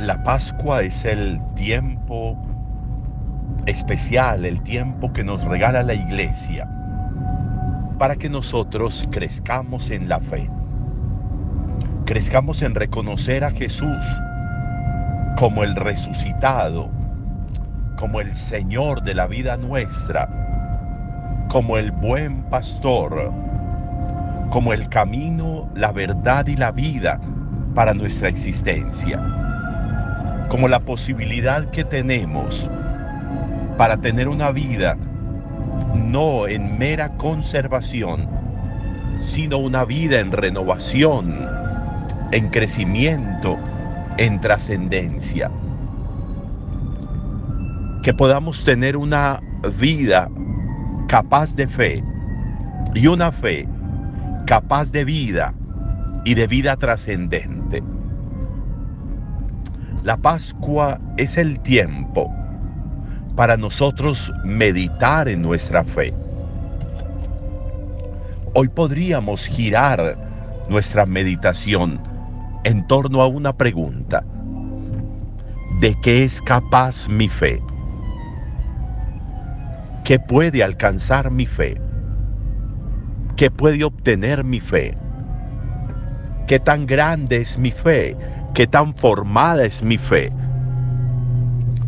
La Pascua es el tiempo especial, el tiempo que nos regala la iglesia para que nosotros crezcamos en la fe, crezcamos en reconocer a Jesús como el resucitado, como el Señor de la vida nuestra, como el buen pastor, como el camino, la verdad y la vida para nuestra existencia, como la posibilidad que tenemos para tener una vida no en mera conservación, sino una vida en renovación, en crecimiento, en trascendencia. Que podamos tener una vida capaz de fe y una fe capaz de vida y de vida trascendente. La Pascua es el tiempo para nosotros meditar en nuestra fe. Hoy podríamos girar nuestra meditación en torno a una pregunta. ¿De qué es capaz mi fe? ¿Qué puede alcanzar mi fe? ¿Qué puede obtener mi fe? ¿Qué tan grande es mi fe? ¿Qué tan formada es mi fe?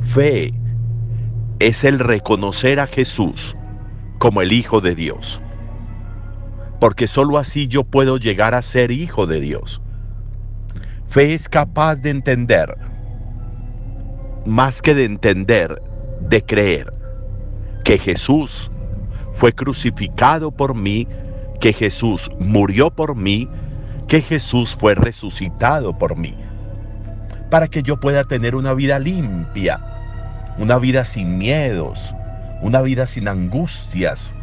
Fe es el reconocer a Jesús como el Hijo de Dios. Porque sólo así yo puedo llegar a ser hijo de Dios. Fe es capaz de entender, más que de entender, de creer que Jesús fue crucificado por mí, que Jesús murió por mí, que Jesús fue resucitado por mí, para que yo pueda tener una vida limpia, una vida sin miedos, una vida sin angustias,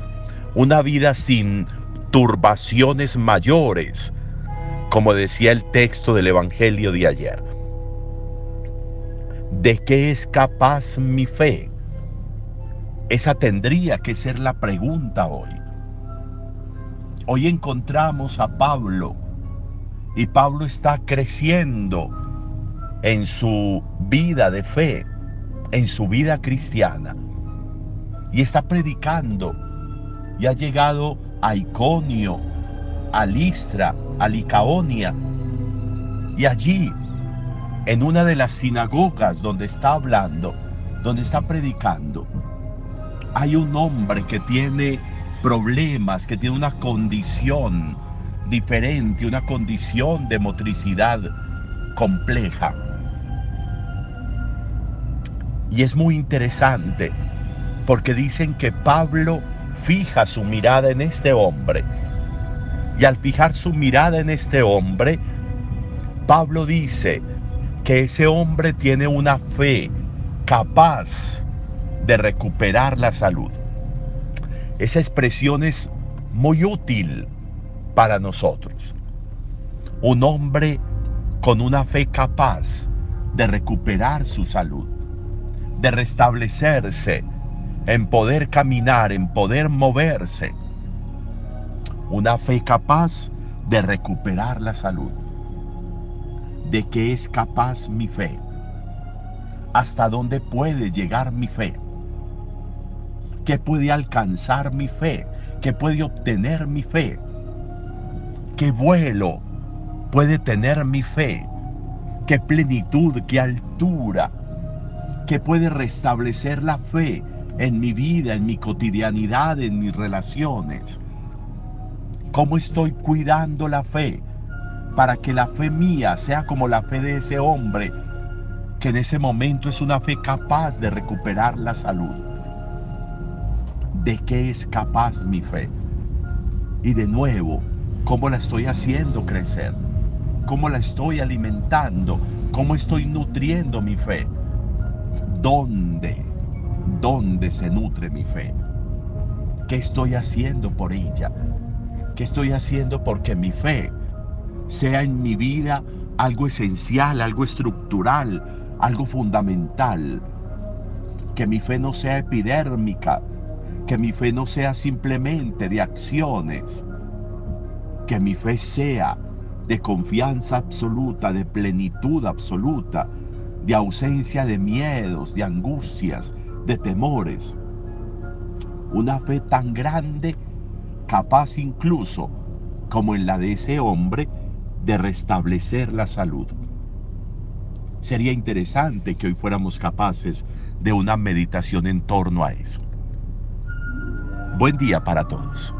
una vida sin turbaciones mayores, como decía el texto del Evangelio de ayer. ¿De qué es capaz mi fe? Esa tendría que ser la pregunta hoy. Hoy encontramos a Pablo y Pablo está creciendo en su vida de fe, en su vida cristiana. Y está predicando y ha llegado a Iconio, a Listra, a Licaonia. Y allí, en una de las sinagogas donde está hablando, donde está predicando, hay un hombre que tiene problemas, que tiene una condición diferente, una condición de motricidad compleja. Y es muy interesante porque dicen que Pablo fija su mirada en este hombre. Y al fijar su mirada en este hombre, Pablo dice que ese hombre tiene una fe capaz de recuperar la salud. Esa expresión es muy útil para nosotros. Un hombre con una fe capaz de recuperar su salud, de restablecerse, en poder caminar, en poder moverse. Una fe capaz de recuperar la salud. ¿De qué es capaz mi fe? ¿Hasta dónde puede llegar mi fe? ¿Qué puede alcanzar mi fe? ¿Qué puede obtener mi fe? qué vuelo puede tener mi fe, qué plenitud, qué altura, qué puede restablecer la fe en mi vida, en mi cotidianidad, en mis relaciones. ¿Cómo estoy cuidando la fe para que la fe mía sea como la fe de ese hombre que en ese momento es una fe capaz de recuperar la salud? ¿De qué es capaz mi fe? Y de nuevo, cómo la estoy haciendo crecer, cómo la estoy alimentando, cómo estoy nutriendo mi fe. ¿Dónde? ¿Dónde se nutre mi fe? ¿Qué estoy haciendo por ella? ¿Qué estoy haciendo porque mi fe sea en mi vida algo esencial, algo estructural, algo fundamental? Que mi fe no sea epidérmica, que mi fe no sea simplemente de acciones, que mi fe sea de confianza absoluta, de plenitud absoluta, de ausencia de miedos, de angustias, de temores. Una fe tan grande, capaz incluso, como en la de ese hombre, de restablecer la salud. Sería interesante que hoy fuéramos capaces de una meditación en torno a eso. Buen día para todos.